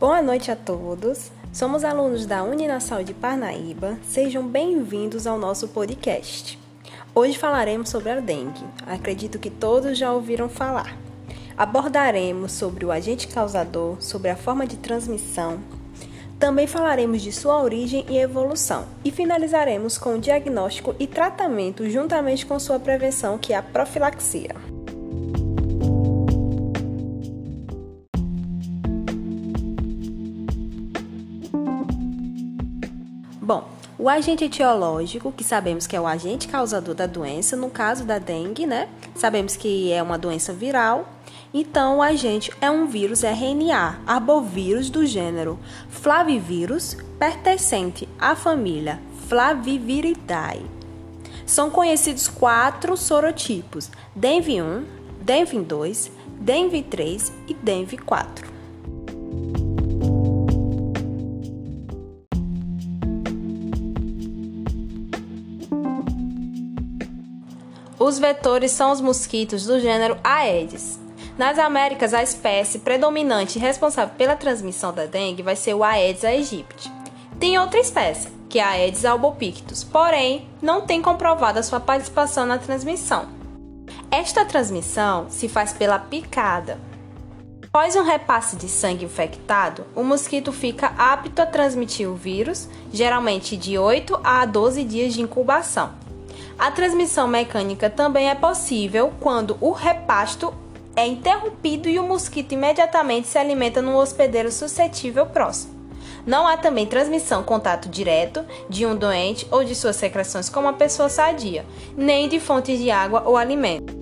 Boa noite a todos. Somos alunos da Uninasal de Parnaíba. Sejam bem-vindos ao nosso podcast. Hoje falaremos sobre a dengue. Acredito que todos já ouviram falar. Abordaremos sobre o agente causador, sobre a forma de transmissão. Também falaremos de sua origem e evolução e finalizaremos com o diagnóstico e tratamento juntamente com sua prevenção, que é a profilaxia. Bom, o agente etiológico, que sabemos que é o agente causador da doença, no caso da dengue, né? Sabemos que é uma doença viral. Então, o agente é um vírus RNA, arbovírus do gênero Flavivírus, pertencente à família Flaviviridae. São conhecidos quatro sorotipos: DENV1, DENV2, DENV3 e DENV4. Os vetores são os mosquitos do gênero Aedes. Nas Américas, a espécie predominante responsável pela transmissão da dengue vai ser o Aedes aegypti. Tem outra espécie, que é a Aedes albopictus, porém não tem comprovada sua participação na transmissão. Esta transmissão se faz pela picada. Após um repasse de sangue infectado, o mosquito fica apto a transmitir o vírus, geralmente de 8 a 12 dias de incubação. A transmissão mecânica também é possível quando o repasto é interrompido e o mosquito imediatamente se alimenta num hospedeiro suscetível próximo. Não há também transmissão contato direto de um doente ou de suas secreções com uma pessoa sadia, nem de fontes de água ou alimento.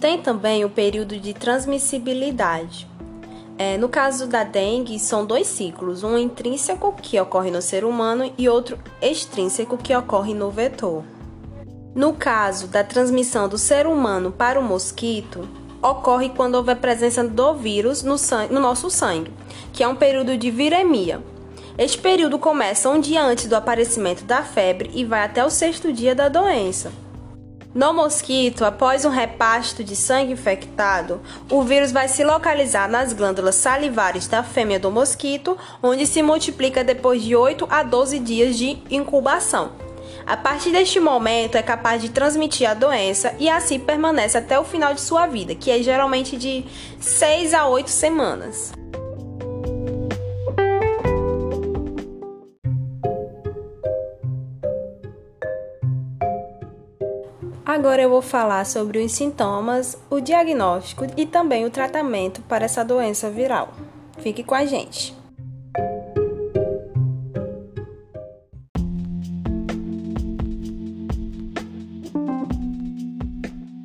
Tem também o período de transmissibilidade. É, no caso da dengue, são dois ciclos: um intrínseco, que ocorre no ser humano, e outro extrínseco, que ocorre no vetor. No caso da transmissão do ser humano para o mosquito, ocorre quando houver presença do vírus no, sangue, no nosso sangue, que é um período de viremia. Este período começa um dia antes do aparecimento da febre e vai até o sexto dia da doença. No mosquito, após um repasto de sangue infectado, o vírus vai se localizar nas glândulas salivares da fêmea do mosquito, onde se multiplica depois de 8 a 12 dias de incubação. A partir deste momento, é capaz de transmitir a doença e assim permanece até o final de sua vida, que é geralmente de 6 a 8 semanas. Agora eu vou falar sobre os sintomas, o diagnóstico e também o tratamento para essa doença viral. Fique com a gente.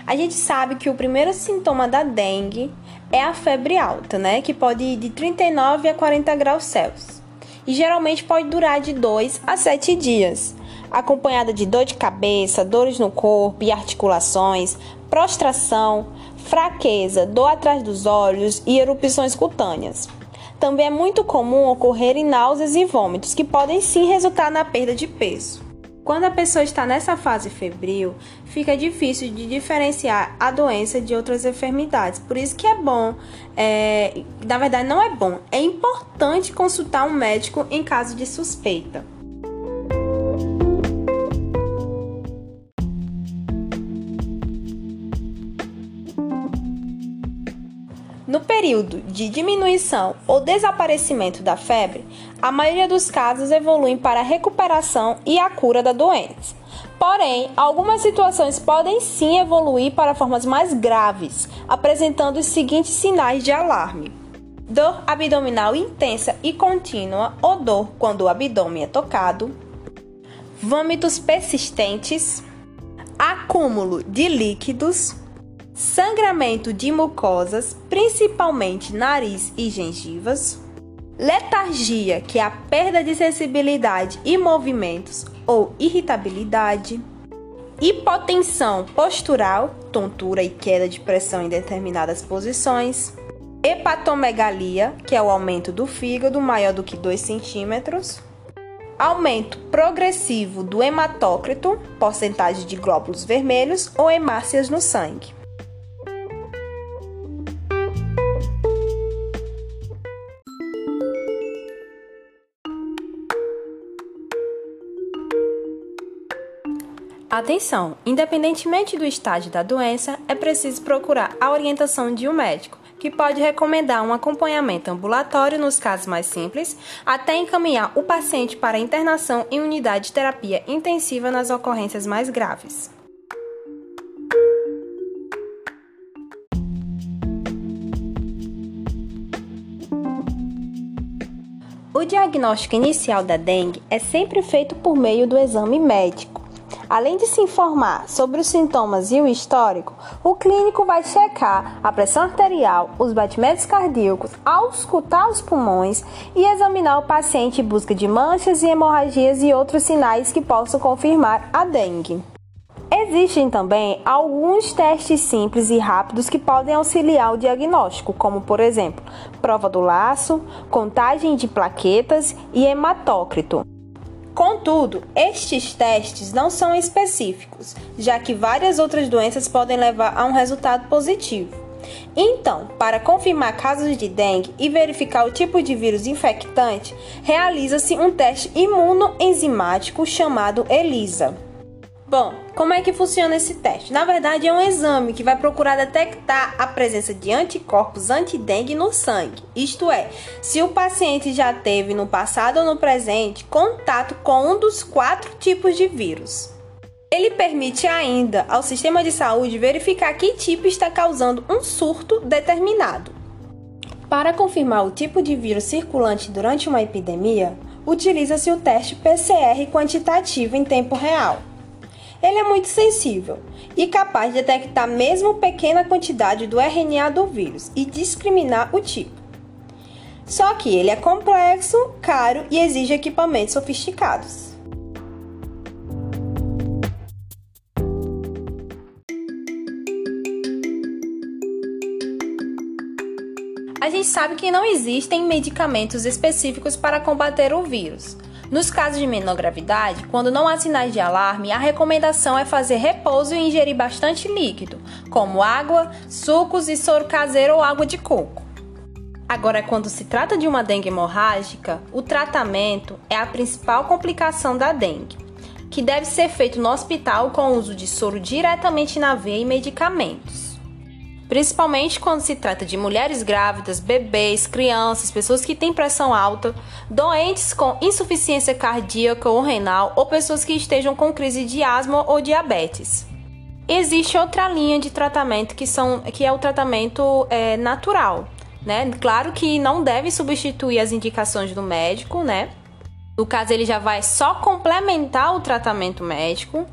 A gente sabe que o primeiro sintoma da dengue é a febre alta, né? Que pode ir de 39 a 40 graus Celsius. E geralmente pode durar de 2 a 7 dias acompanhada de dor de cabeça, dores no corpo e articulações, prostração, fraqueza, dor atrás dos olhos e erupções cutâneas. Também é muito comum ocorrerem náuseas e vômitos, que podem sim resultar na perda de peso. Quando a pessoa está nessa fase febril, fica difícil de diferenciar a doença de outras enfermidades. Por isso que é bom, é, na verdade não é bom, é importante consultar um médico em caso de suspeita. Período de diminuição ou desaparecimento da febre, a maioria dos casos evoluem para a recuperação e a cura da doença. Porém, algumas situações podem sim evoluir para formas mais graves, apresentando os seguintes sinais de alarme: dor abdominal intensa e contínua ou dor quando o abdômen é tocado, vômitos persistentes, acúmulo de líquidos sangramento de mucosas, principalmente nariz e gengivas, letargia, que é a perda de sensibilidade e movimentos ou irritabilidade, hipotensão postural, tontura e queda de pressão em determinadas posições, hepatomegalia, que é o aumento do fígado maior do que 2 centímetros, aumento progressivo do hematócrito, porcentagem de glóbulos vermelhos ou hemácias no sangue. Atenção! Independentemente do estágio da doença, é preciso procurar a orientação de um médico, que pode recomendar um acompanhamento ambulatório nos casos mais simples, até encaminhar o paciente para internação em unidade de terapia intensiva nas ocorrências mais graves. O diagnóstico inicial da dengue é sempre feito por meio do exame médico. Além de se informar sobre os sintomas e o histórico, o clínico vai checar a pressão arterial, os batimentos cardíacos, auscultar os pulmões e examinar o paciente em busca de manchas e hemorragias e outros sinais que possam confirmar a dengue. Existem também alguns testes simples e rápidos que podem auxiliar o diagnóstico, como por exemplo, prova do laço, contagem de plaquetas e hematócrito. Contudo, estes testes não são específicos, já que várias outras doenças podem levar a um resultado positivo. Então, para confirmar casos de dengue e verificar o tipo de vírus infectante, realiza-se um teste imunoenzimático chamado ELISA. Bom, como é que funciona esse teste? Na verdade, é um exame que vai procurar detectar a presença de anticorpos anti-dengue no sangue. Isto é, se o paciente já teve no passado ou no presente contato com um dos quatro tipos de vírus. Ele permite ainda ao sistema de saúde verificar que tipo está causando um surto determinado. Para confirmar o tipo de vírus circulante durante uma epidemia, utiliza-se o teste PCR quantitativo em tempo real. Ele é muito sensível e capaz de detectar mesmo pequena quantidade do RNA do vírus e discriminar o tipo. Só que ele é complexo, caro e exige equipamentos sofisticados. A gente sabe que não existem medicamentos específicos para combater o vírus, nos casos de menor gravidade, quando não há sinais de alarme, a recomendação é fazer repouso e ingerir bastante líquido, como água, sucos e soro caseiro ou água de coco. Agora, quando se trata de uma dengue hemorrágica, o tratamento é a principal complicação da dengue, que deve ser feito no hospital com o uso de soro diretamente na veia e medicamentos principalmente quando se trata de mulheres grávidas, bebês, crianças, pessoas que têm pressão alta, doentes com insuficiência cardíaca ou renal ou pessoas que estejam com crise de asma ou diabetes. Existe outra linha de tratamento que, são, que é o tratamento é, natural. Né? Claro que não deve substituir as indicações do médico, né? No caso, ele já vai só complementar o tratamento médico,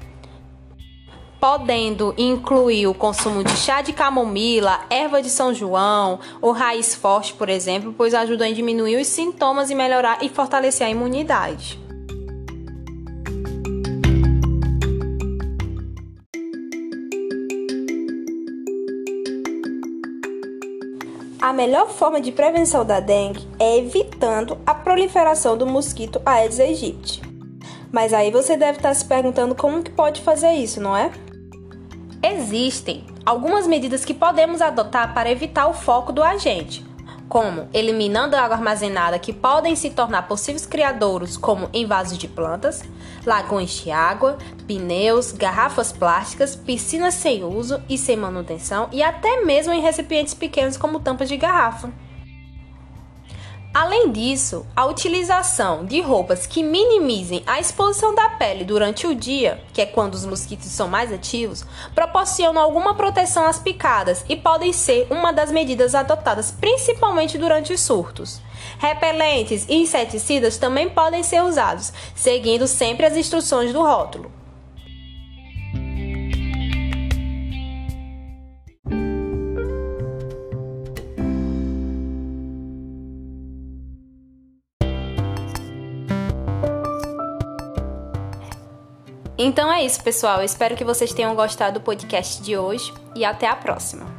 podendo incluir o consumo de chá de camomila, erva de São João ou raiz forte, por exemplo, pois ajudam a diminuir os sintomas e melhorar e fortalecer a imunidade. A melhor forma de prevenção da dengue é evitando a proliferação do mosquito Aedes aegypti. Mas aí você deve estar se perguntando como que pode fazer isso, não é? Existem algumas medidas que podemos adotar para evitar o foco do agente, como eliminando a água armazenada que podem se tornar possíveis criadouros, como em vasos de plantas, lagões de água, pneus, garrafas plásticas, piscinas sem uso e sem manutenção e até mesmo em recipientes pequenos como tampas de garrafa. Além disso, a utilização de roupas que minimizem a exposição da pele durante o dia, que é quando os mosquitos são mais ativos, proporcionam alguma proteção às picadas e podem ser uma das medidas adotadas principalmente durante os surtos. Repelentes e inseticidas também podem ser usados, seguindo sempre as instruções do rótulo. Então é isso, pessoal. Espero que vocês tenham gostado do podcast de hoje e até a próxima.